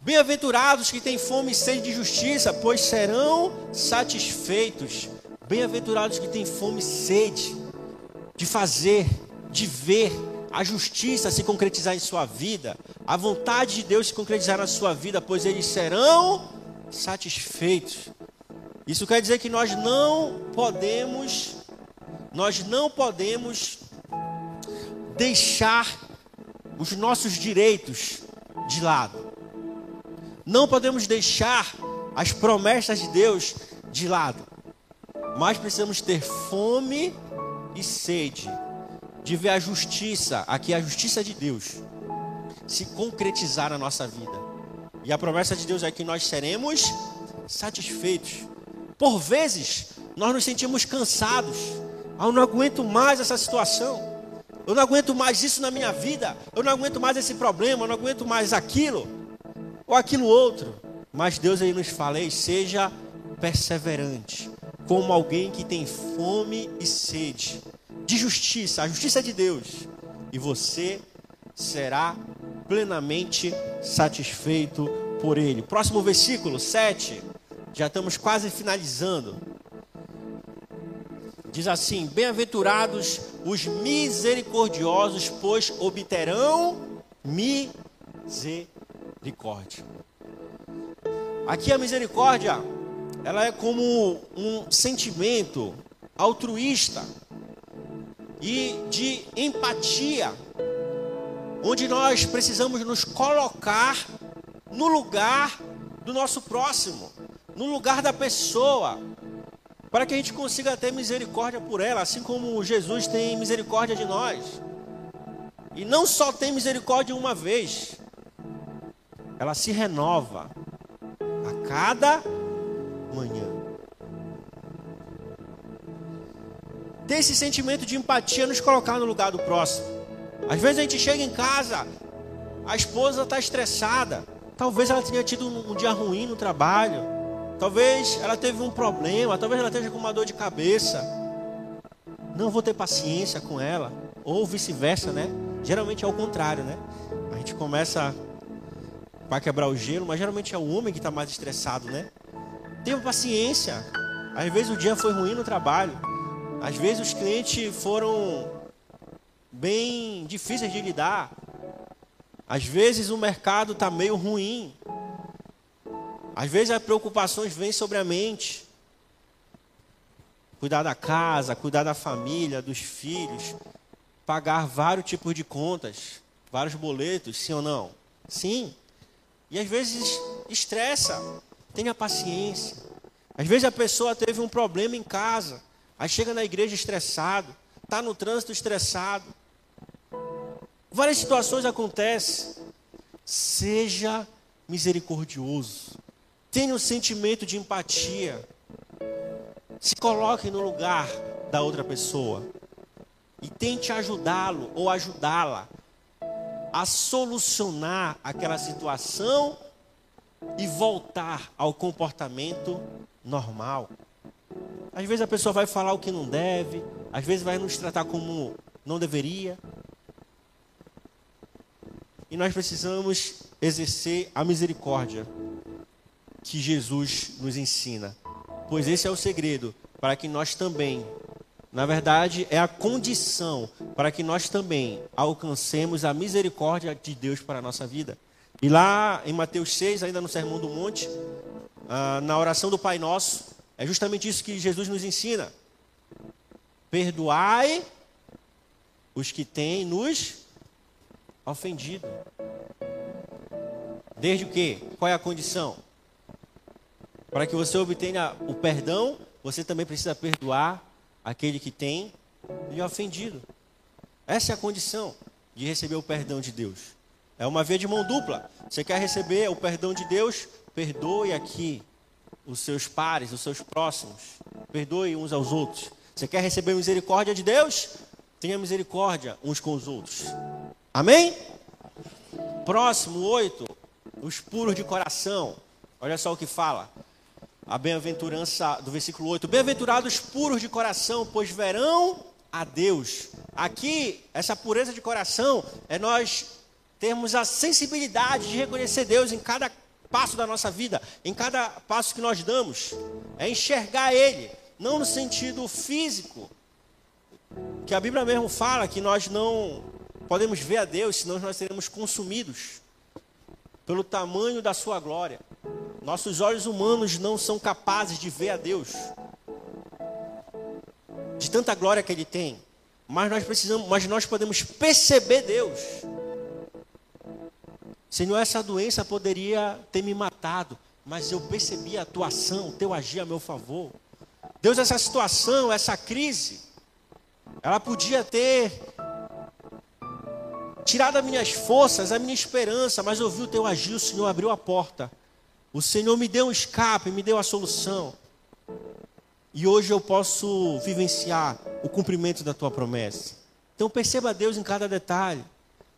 Bem-aventurados que têm fome e sede de justiça, pois serão satisfeitos. Bem-aventurados que têm fome e sede de fazer, de ver a justiça se concretizar em sua vida, a vontade de Deus se concretizar na sua vida, pois eles serão satisfeitos. Isso quer dizer que nós não podemos, nós não podemos deixar os nossos direitos de lado. Não podemos deixar as promessas de Deus de lado. Mas precisamos ter fome e sede de ver a justiça, aqui a justiça de Deus, se concretizar na nossa vida. E a promessa de Deus é que nós seremos satisfeitos. Por vezes, nós nos sentimos cansados. Ah, eu não aguento mais essa situação. Eu não aguento mais isso na minha vida. Eu não aguento mais esse problema. Eu não aguento mais aquilo ou aquilo outro. Mas Deus aí nos fala: Ei, seja perseverante, como alguém que tem fome e sede de justiça, a justiça de Deus, e você será plenamente satisfeito por Ele. Próximo versículo 7, já estamos quase finalizando. Diz assim: Bem-aventurados os misericordiosos, pois obterão misericórdia. Aqui a misericórdia, ela é como um sentimento altruísta e de empatia, onde nós precisamos nos colocar no lugar do nosso próximo, no lugar da pessoa, para que a gente consiga ter misericórdia por ela, assim como Jesus tem misericórdia de nós. E não só tem misericórdia uma vez, ela se renova a cada manhã. Ter esse sentimento de empatia, nos colocar no lugar do próximo. Às vezes a gente chega em casa, a esposa está estressada, talvez ela tenha tido um dia ruim no trabalho, talvez ela teve um problema, talvez ela esteja com uma dor de cabeça. Não vou ter paciência com ela, ou vice-versa, né? Geralmente é o contrário, né? A gente começa para quebrar o gelo, mas geralmente é o homem que está mais estressado, né? Tenha paciência. Às vezes o dia foi ruim no trabalho. Às vezes os clientes foram bem difíceis de lidar. Às vezes o mercado está meio ruim. Às vezes as preocupações vêm sobre a mente. Cuidar da casa, cuidar da família, dos filhos, pagar vários tipos de contas, vários boletos, sim ou não? Sim. E às vezes estressa. Tenha paciência. Às vezes a pessoa teve um problema em casa. Aí chega na igreja estressado. Está no trânsito estressado. Várias situações acontecem. Seja misericordioso. Tenha um sentimento de empatia. Se coloque no lugar da outra pessoa e tente ajudá-lo ou ajudá-la a solucionar aquela situação e voltar ao comportamento normal. Às vezes a pessoa vai falar o que não deve, às vezes vai nos tratar como não deveria. E nós precisamos exercer a misericórdia que Jesus nos ensina. Pois esse é o segredo para que nós também, na verdade, é a condição para que nós também alcancemos a misericórdia de Deus para a nossa vida. E lá em Mateus 6, ainda no Sermão do Monte, ah, na oração do Pai Nosso, é justamente isso que Jesus nos ensina. Perdoai os que têm nos ofendido. Desde o quê? Qual é a condição? Para que você obtenha o perdão, você também precisa perdoar aquele que tem lhe ofendido. Essa é a condição de receber o perdão de Deus. É uma via de mão dupla. Você quer receber o perdão de Deus? Perdoe aqui os seus pares, os seus próximos. Perdoe uns aos outros. Você quer receber misericórdia de Deus? Tenha misericórdia uns com os outros. Amém? Próximo, oito. Os puros de coração. Olha só o que fala a bem-aventurança do versículo 8: Bem-aventurados puros de coração, pois verão a Deus. Aqui, essa pureza de coração é nós termos a sensibilidade de reconhecer Deus em cada passo da nossa vida, em cada passo que nós damos, é enxergar Ele, não no sentido físico, que a Bíblia mesmo fala que nós não podemos ver a Deus, senão nós seremos consumidos pelo tamanho da Sua glória. Nossos olhos humanos não são capazes de ver a Deus. De tanta glória que ele tem. Mas nós precisamos, mas nós podemos perceber Deus. Senhor, essa doença poderia ter me matado, mas eu percebi a tua ação, o teu agir a meu favor. Deus, essa situação, essa crise, ela podia ter tirado as minhas forças, a minha esperança, mas eu vi o teu agir, o Senhor abriu a porta. O Senhor me deu um escape, me deu a solução. E hoje eu posso vivenciar o cumprimento da tua promessa. Então perceba Deus em cada detalhe.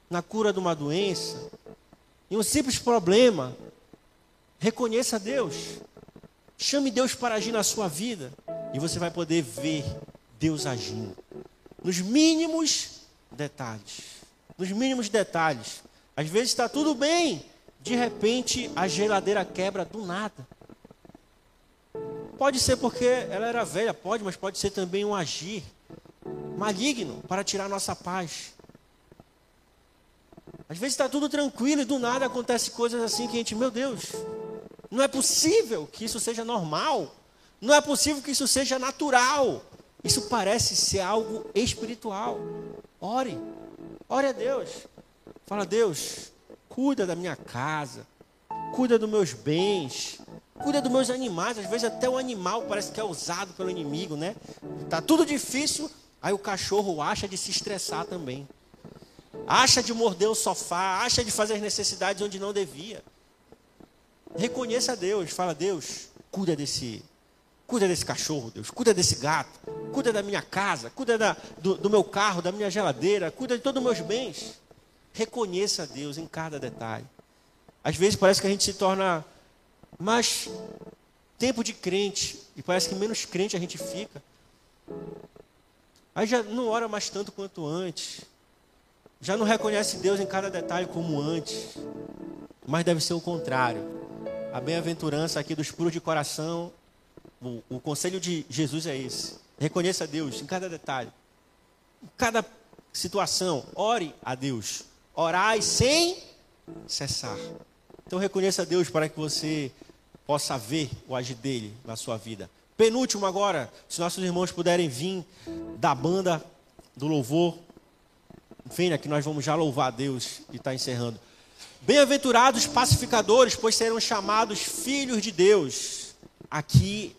Na cura de uma doença, em um simples problema, reconheça Deus. Chame Deus para agir na sua vida. E você vai poder ver Deus agindo. Nos mínimos detalhes. Nos mínimos detalhes. Às vezes está tudo bem, de repente a geladeira quebra do nada. Pode ser porque ela era velha, pode, mas pode ser também um agir maligno para tirar nossa paz. Às vezes está tudo tranquilo e do nada acontece coisas assim que a gente, meu Deus, não é possível que isso seja normal. Não é possível que isso seja natural. Isso parece ser algo espiritual. Ore. Ore a Deus. Fala, Deus, cuida da minha casa, cuida dos meus bens, cuida dos meus animais. Às vezes até o animal parece que é usado pelo inimigo, né? Tá tudo difícil, aí o cachorro acha de se estressar também. Acha de morder o sofá, acha de fazer as necessidades onde não devia. Reconheça a Deus, fala: Deus, cuida desse, cuida desse cachorro, Deus, cuida desse gato, cuida da minha casa, cuida da, do, do meu carro, da minha geladeira, cuida de todos os meus bens. Reconheça a Deus em cada detalhe. Às vezes parece que a gente se torna mais tempo de crente e parece que menos crente a gente fica. Aí já não ora mais tanto quanto antes. Já não reconhece Deus em cada detalhe como antes. Mas deve ser o contrário. A bem-aventurança aqui dos puros de coração, o, o conselho de Jesus é esse. Reconheça Deus em cada detalhe. Em cada situação, ore a Deus. Orai sem cessar. Então reconheça a Deus para que você possa ver o agir dele na sua vida. Penúltimo agora, se nossos irmãos puderem vir da banda do louvor, venha que nós vamos já louvar a Deus e está encerrando. Bem-aventurados pacificadores, pois serão chamados filhos de Deus. Aqui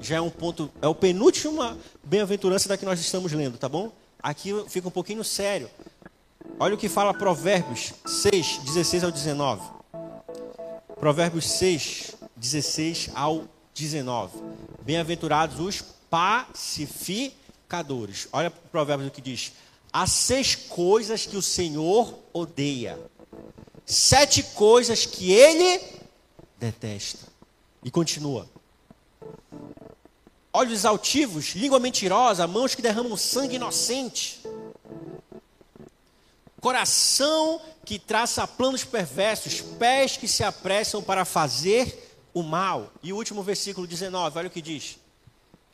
já é um ponto, é o penúltimo bem-aventurança da que nós estamos lendo, tá bom? Aqui fica um pouquinho sério. Olha o que fala Provérbios 6, 16 ao 19. Provérbios 6, 16 ao 19. Bem-aventurados os pacificadores. Olha o Provérbios o que diz: Há seis coisas que o Senhor odeia, sete coisas que ele detesta. E continua: olhos altivos, língua mentirosa, mãos que derramam sangue inocente, coração que traça planos perversos, pés que se apressam para fazer o mal. E o último versículo 19, olha o que diz: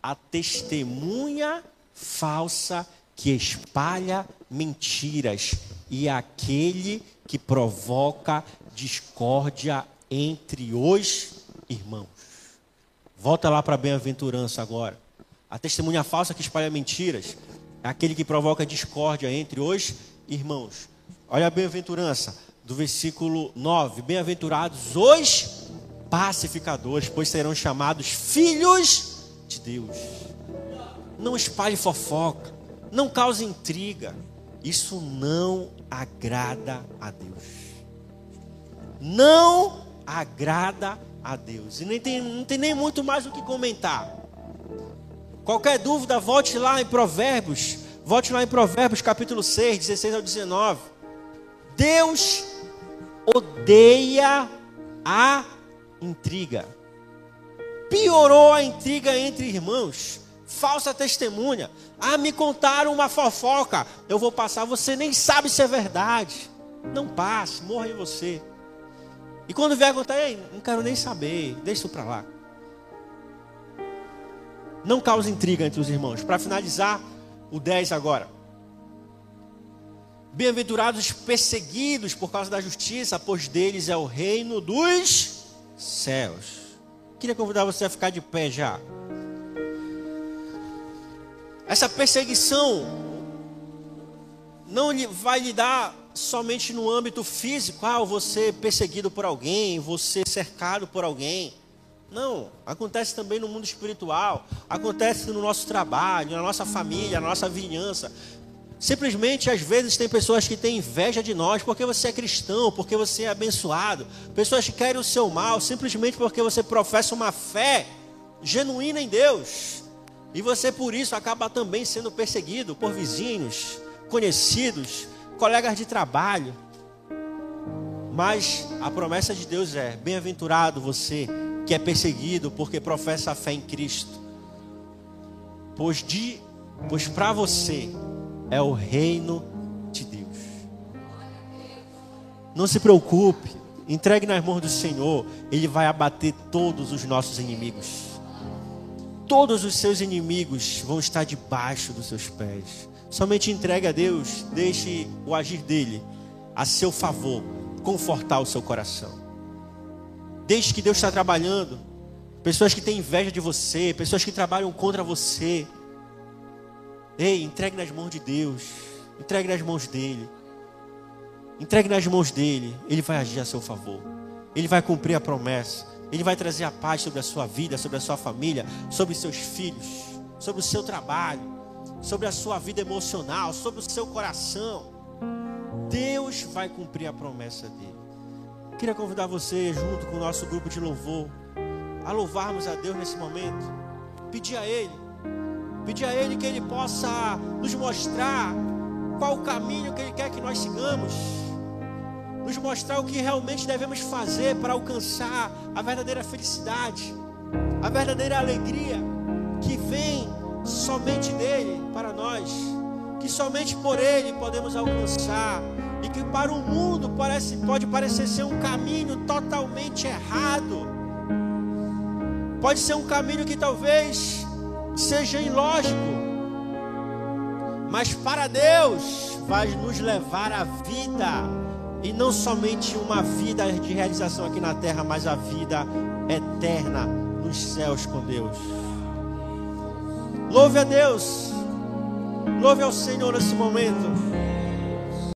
a testemunha falsa que espalha mentiras e aquele que provoca discórdia entre os irmãos. Volta lá para a bem-aventurança agora. A testemunha falsa que espalha mentiras é aquele que provoca discórdia entre os irmãos. Olha a bem-aventurança do versículo 9: Bem-aventurados os pacificadores, pois serão chamados filhos de Deus. Não espalhe fofoca, não cause intriga. Isso não agrada a Deus. Não agrada a Deus. E nem tem, não tem nem muito mais o que comentar. Qualquer dúvida, volte lá em Provérbios. Volte lá em Provérbios capítulo 6, 16 ao 19. Deus odeia a intriga. Piorou a intriga entre irmãos. Falsa testemunha. Ah, me contaram uma fofoca. Eu vou passar, você nem sabe se é verdade. Não passe, morra em você. E quando vier contar, ei, não quero nem saber, deixa isso para lá. Não cause intriga entre os irmãos. Para finalizar, o 10 agora. Bem-aventurados os perseguidos por causa da justiça, pois deles é o reino dos céus. Queria convidar você a ficar de pé já. Essa perseguição não vai lhe dar somente no âmbito físico, ah, você perseguido por alguém, você cercado por alguém. Não, acontece também no mundo espiritual, acontece no nosso trabalho, na nossa família, na nossa vizinhança. Simplesmente, às vezes, tem pessoas que têm inveja de nós porque você é cristão, porque você é abençoado. Pessoas que querem o seu mal simplesmente porque você professa uma fé genuína em Deus. E você, por isso, acaba também sendo perseguido por vizinhos, conhecidos, colegas de trabalho. Mas a promessa de Deus é: bem-aventurado você que é perseguido porque professa a fé em Cristo. Pois de pois para você é o reino de Deus. Não se preocupe, entregue nas mãos do Senhor, ele vai abater todos os nossos inimigos. Todos os seus inimigos vão estar debaixo dos seus pés. Somente entregue a Deus, deixe o agir dele a seu favor, confortar o seu coração. Deixe que Deus está trabalhando. Pessoas que têm inveja de você, pessoas que trabalham contra você. Ei, entregue nas mãos de Deus. Entregue nas mãos dele. Entregue nas mãos dele. Ele vai agir a seu favor. Ele vai cumprir a promessa. Ele vai trazer a paz sobre a sua vida, sobre a sua família, sobre seus filhos, sobre o seu trabalho sobre a sua vida emocional, sobre o seu coração. Deus vai cumprir a promessa dele. Queria convidar você, junto com o nosso grupo de louvor, a louvarmos a Deus nesse momento. Pedir a Ele, pedir a Ele que Ele possa nos mostrar qual o caminho que Ele quer que nós sigamos, nos mostrar o que realmente devemos fazer para alcançar a verdadeira felicidade, a verdadeira alegria que vem somente dele para nós, que somente por ele podemos alcançar e que para o mundo parece, pode parecer ser um caminho totalmente errado. Pode ser um caminho que talvez seja ilógico, mas para Deus vai nos levar à vida e não somente uma vida de realização aqui na terra, mas a vida eterna nos céus com Deus. Louve a Deus. Louve ao Senhor nesse momento.